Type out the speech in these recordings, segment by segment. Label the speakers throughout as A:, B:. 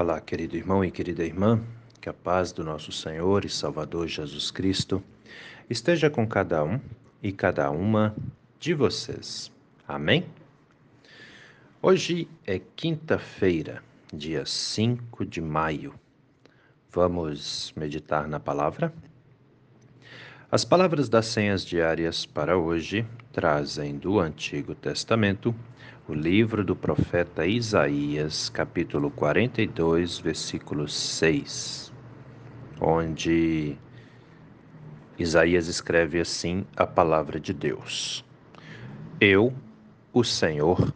A: Olá, querido irmão e querida irmã, que a paz do nosso Senhor e Salvador Jesus Cristo esteja com cada um e cada uma de vocês. Amém? Hoje é quinta-feira, dia 5 de maio. Vamos meditar na palavra? As palavras das senhas diárias para hoje trazem do Antigo Testamento o livro do profeta Isaías, capítulo 42, versículo 6, onde Isaías escreve assim a palavra de Deus: Eu, o Senhor,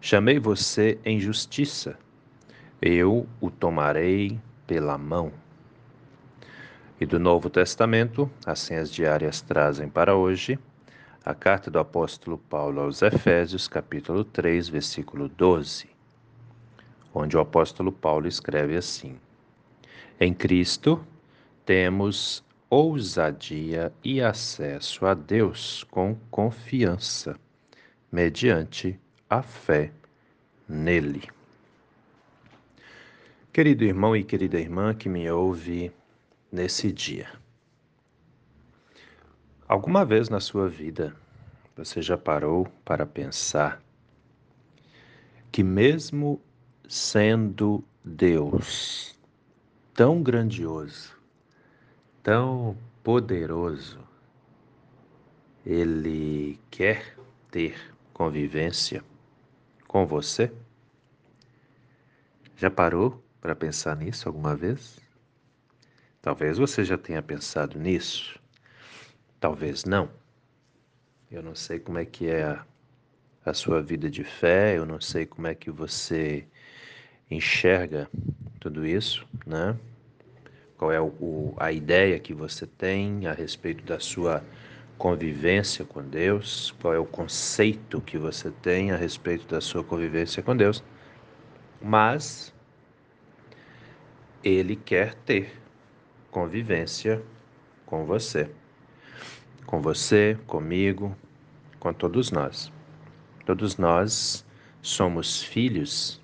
A: chamei você em justiça, eu o tomarei pela mão. E do Novo Testamento, as senhas diárias trazem para hoje a carta do apóstolo Paulo aos Efésios, capítulo 3, versículo 12, onde o apóstolo Paulo escreve assim: Em Cristo temos ousadia e acesso a Deus com confiança, mediante a fé nele. Querido irmão e querida irmã que me ouve nesse dia, Alguma vez na sua vida você já parou para pensar que, mesmo sendo Deus tão grandioso, tão poderoso, Ele quer ter convivência com você? Já parou para pensar nisso alguma vez? Talvez você já tenha pensado nisso. Talvez não. Eu não sei como é que é a, a sua vida de fé, eu não sei como é que você enxerga tudo isso, né? Qual é o, a ideia que você tem a respeito da sua convivência com Deus? Qual é o conceito que você tem a respeito da sua convivência com Deus? Mas Ele quer ter convivência com você com você, comigo, com todos nós. Todos nós somos filhos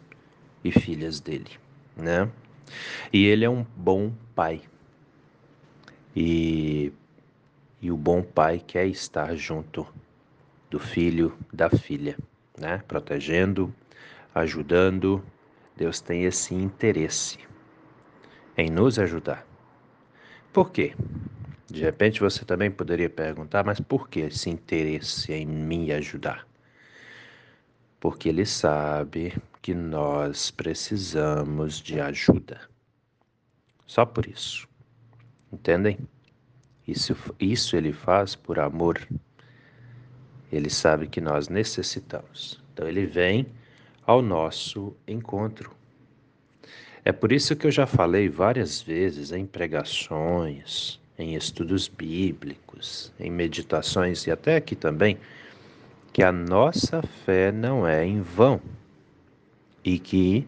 A: e filhas dele, né? E ele é um bom pai. E, e o bom pai quer estar junto do filho, da filha, né? Protegendo, ajudando. Deus tem esse interesse em nos ajudar. Por quê? De repente você também poderia perguntar, mas por que esse interesse em me ajudar? Porque ele sabe que nós precisamos de ajuda. Só por isso. Entendem? Isso, isso ele faz por amor. Ele sabe que nós necessitamos. Então ele vem ao nosso encontro. É por isso que eu já falei várias vezes em pregações, em estudos bíblicos, em meditações e até aqui também, que a nossa fé não é em vão e que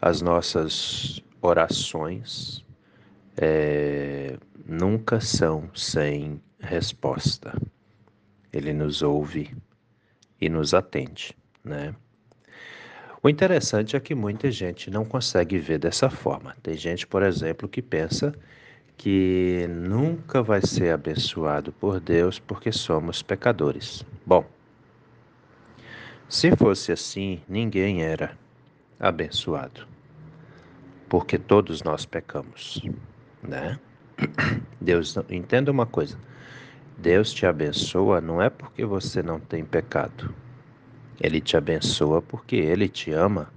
A: as nossas orações é, nunca são sem resposta. Ele nos ouve e nos atende, né? O interessante é que muita gente não consegue ver dessa forma. Tem gente, por exemplo, que pensa que nunca vai ser abençoado por Deus porque somos pecadores. Bom, se fosse assim, ninguém era abençoado, porque todos nós pecamos, né? Deus, entenda uma coisa. Deus te abençoa não é porque você não tem pecado. Ele te abençoa porque ele te ama.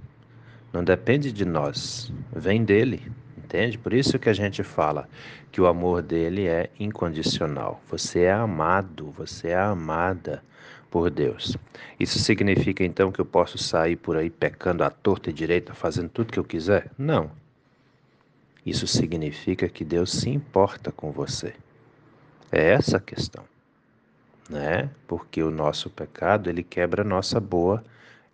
A: Não depende de nós, vem dele entende? Por isso que a gente fala que o amor dele é incondicional. Você é amado, você é amada por Deus. Isso significa então que eu posso sair por aí pecando à torta e direita, fazendo tudo que eu quiser? Não. Isso significa que Deus se importa com você. É essa a questão, né? Porque o nosso pecado ele quebra a nossa boa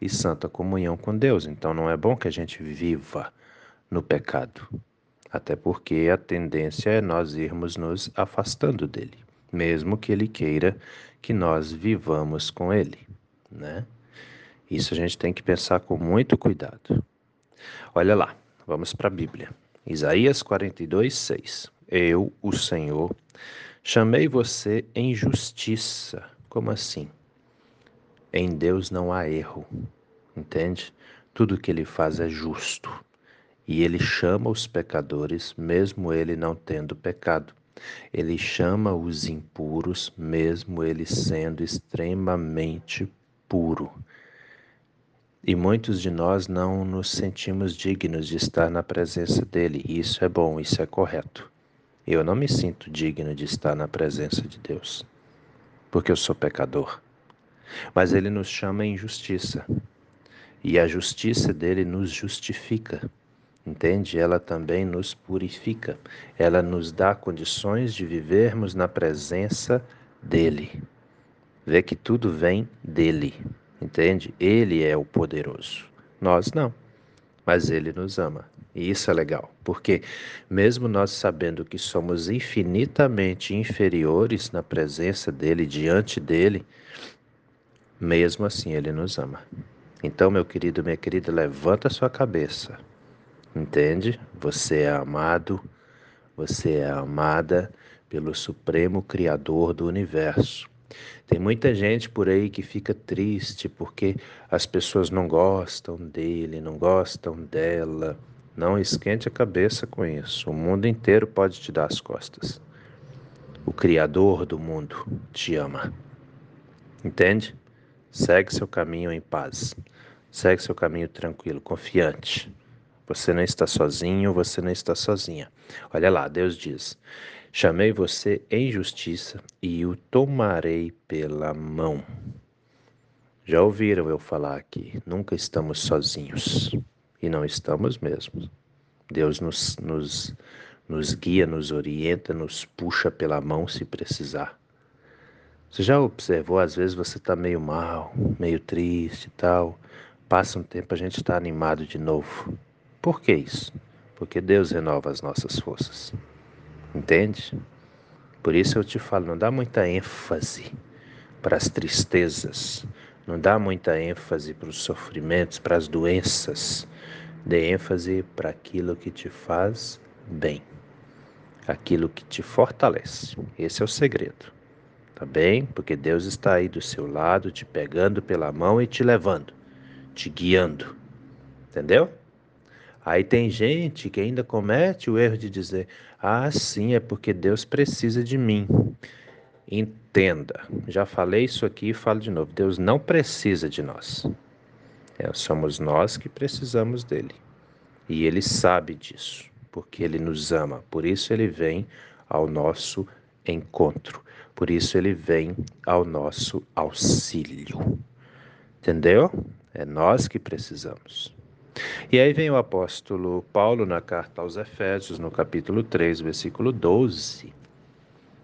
A: e santa comunhão com Deus. Então não é bom que a gente viva no pecado até porque a tendência é nós irmos nos afastando dele, mesmo que ele queira que nós vivamos com ele, né? Isso a gente tem que pensar com muito cuidado. Olha lá, Vamos para a Bíblia. Isaías 42, 6. Eu, o Senhor, chamei você em justiça. Como assim? Em Deus não há erro, entende? Tudo que ele faz é justo. E ele chama os pecadores, mesmo ele não tendo pecado. Ele chama os impuros, mesmo ele sendo extremamente puro. E muitos de nós não nos sentimos dignos de estar na presença dele. Isso é bom, isso é correto. Eu não me sinto digno de estar na presença de Deus, porque eu sou pecador. Mas ele nos chama em justiça. E a justiça dele nos justifica. Entende? Ela também nos purifica. Ela nos dá condições de vivermos na presença dele. Vê que tudo vem dele. Entende? Ele é o poderoso. Nós não. Mas ele nos ama. E isso é legal, porque mesmo nós sabendo que somos infinitamente inferiores na presença dele, diante dele, mesmo assim ele nos ama. Então, meu querido, minha querida, levanta sua cabeça. Entende? Você é amado, você é amada pelo Supremo Criador do universo. Tem muita gente por aí que fica triste porque as pessoas não gostam dele, não gostam dela. Não esquente a cabeça com isso. O mundo inteiro pode te dar as costas. O Criador do mundo te ama. Entende? Segue seu caminho em paz. Segue seu caminho tranquilo, confiante. Você não está sozinho, você não está sozinha. Olha lá, Deus diz: Chamei você em justiça e o tomarei pela mão. Já ouviram eu falar aqui? Nunca estamos sozinhos. E não estamos mesmo. Deus nos, nos, nos guia, nos orienta, nos puxa pela mão se precisar. Você já observou, às vezes você está meio mal, meio triste e tal. Passa um tempo, a gente está animado de novo. Por que isso? Porque Deus renova as nossas forças. Entende? Por isso eu te falo, não dá muita ênfase para as tristezas, não dá muita ênfase para os sofrimentos, para as doenças. Dê ênfase para aquilo que te faz bem, aquilo que te fortalece. Esse é o segredo. Tá bem? Porque Deus está aí do seu lado, te pegando pela mão e te levando, te guiando. Entendeu? Aí tem gente que ainda comete o erro de dizer: ah, sim, é porque Deus precisa de mim. Entenda, já falei isso aqui e falo de novo: Deus não precisa de nós. É, somos nós que precisamos dele. E ele sabe disso, porque ele nos ama. Por isso ele vem ao nosso encontro. Por isso ele vem ao nosso auxílio. Entendeu? É nós que precisamos. E aí vem o apóstolo Paulo na carta aos Efésios, no capítulo 3, versículo 12,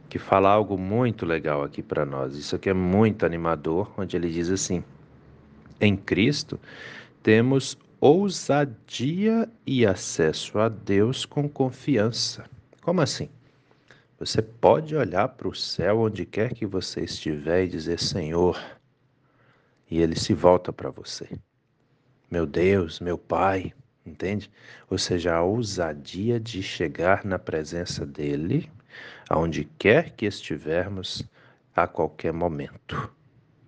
A: que fala algo muito legal aqui para nós. Isso aqui é muito animador, onde ele diz assim: Em Cristo temos ousadia e acesso a Deus com confiança. Como assim? Você pode olhar para o céu onde quer que você estiver e dizer: Senhor, e ele se volta para você meu Deus, meu Pai, entende? Ou seja, a ousadia de chegar na presença dele, aonde quer que estivermos, a qualquer momento.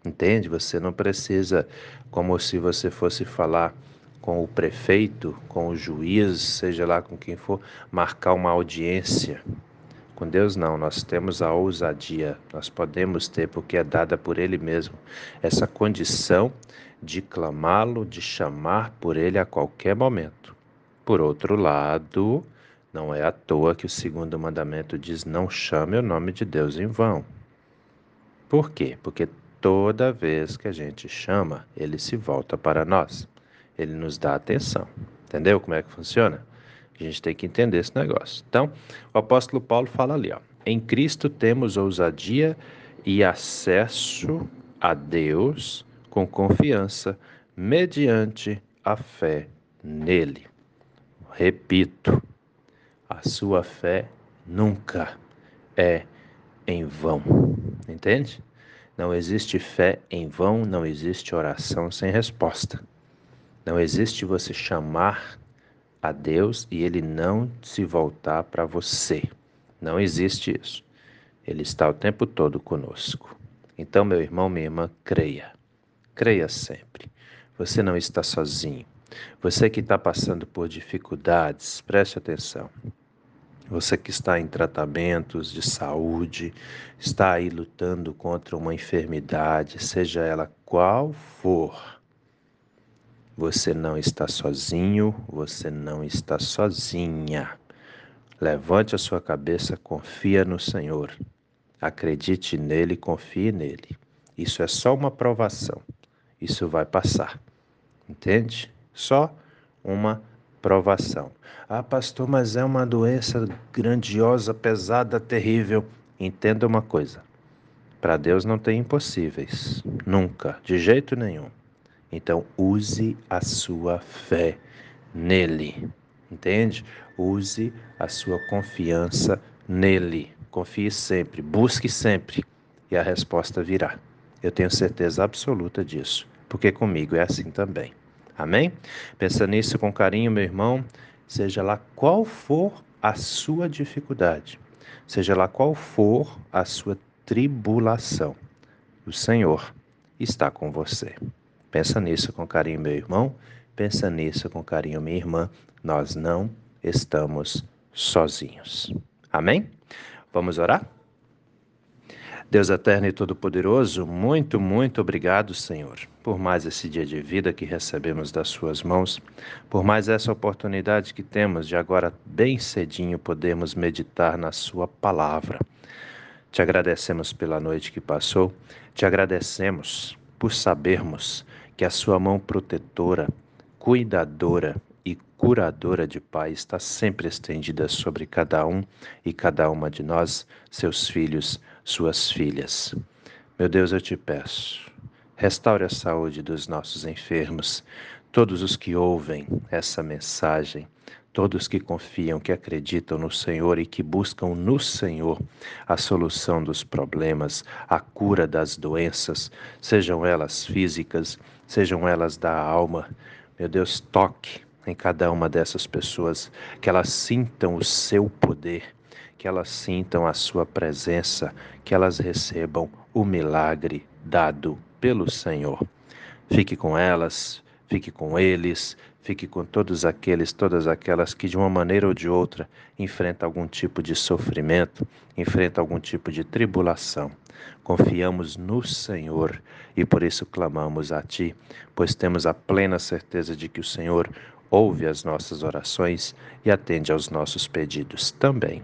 A: Entende? Você não precisa, como se você fosse falar com o prefeito, com o juiz, seja lá com quem for, marcar uma audiência. Com Deus não, nós temos a ousadia, nós podemos ter, porque é dada por Ele mesmo, essa condição de clamá-lo, de chamar por Ele a qualquer momento. Por outro lado, não é à toa que o segundo mandamento diz: não chame o nome de Deus em vão. Por quê? Porque toda vez que a gente chama, Ele se volta para nós, Ele nos dá atenção. Entendeu como é que funciona? A gente tem que entender esse negócio. Então, o apóstolo Paulo fala ali, ó, em Cristo temos ousadia e acesso a Deus com confiança, mediante a fé nele. Repito, a sua fé nunca é em vão. Entende? Não existe fé em vão, não existe oração sem resposta. Não existe você chamar a Deus e ele não se voltar para você. Não existe isso. Ele está o tempo todo conosco. Então, meu irmão, minha irmã, creia. Creia sempre. Você não está sozinho. Você que está passando por dificuldades, preste atenção. Você que está em tratamentos de saúde, está aí lutando contra uma enfermidade, seja ela qual for, você não está sozinho, você não está sozinha. Levante a sua cabeça, confia no Senhor. Acredite nele, confie nele. Isso é só uma provação. Isso vai passar. Entende? Só uma provação. Ah, pastor, mas é uma doença grandiosa, pesada, terrível. Entenda uma coisa: para Deus não tem impossíveis, nunca, de jeito nenhum. Então, use a sua fé nele, entende? Use a sua confiança nele. Confie sempre, busque sempre e a resposta virá. Eu tenho certeza absoluta disso, porque comigo é assim também. Amém? Pensa nisso com carinho, meu irmão. Seja lá qual for a sua dificuldade, seja lá qual for a sua tribulação, o Senhor está com você. Pensa nisso com carinho, meu irmão. Pensa nisso com carinho, minha irmã. Nós não estamos sozinhos. Amém? Vamos orar? Deus eterno e todo-poderoso, muito, muito obrigado, Senhor, por mais esse dia de vida que recebemos das Suas mãos, por mais essa oportunidade que temos de agora, bem cedinho, podermos meditar na Sua palavra. Te agradecemos pela noite que passou, te agradecemos por sabermos que a Sua mão protetora, cuidadora e curadora de Pai está sempre estendida sobre cada um e cada uma de nós, seus filhos, suas filhas. Meu Deus, eu te peço, restaure a saúde dos nossos enfermos, todos os que ouvem essa mensagem, todos que confiam, que acreditam no Senhor e que buscam no Senhor a solução dos problemas, a cura das doenças, sejam elas físicas, sejam elas da alma. Meu Deus, toque em cada uma dessas pessoas, que elas sintam o seu poder, que elas sintam a sua presença, que elas recebam o milagre dado pelo Senhor. Fique com elas, fique com eles, fique com todos aqueles, todas aquelas que de uma maneira ou de outra enfrentam algum tipo de sofrimento, enfrentam algum tipo de tribulação. Confiamos no Senhor e por isso clamamos a Ti, pois temos a plena certeza de que o Senhor ouve as nossas orações e atende aos nossos pedidos também.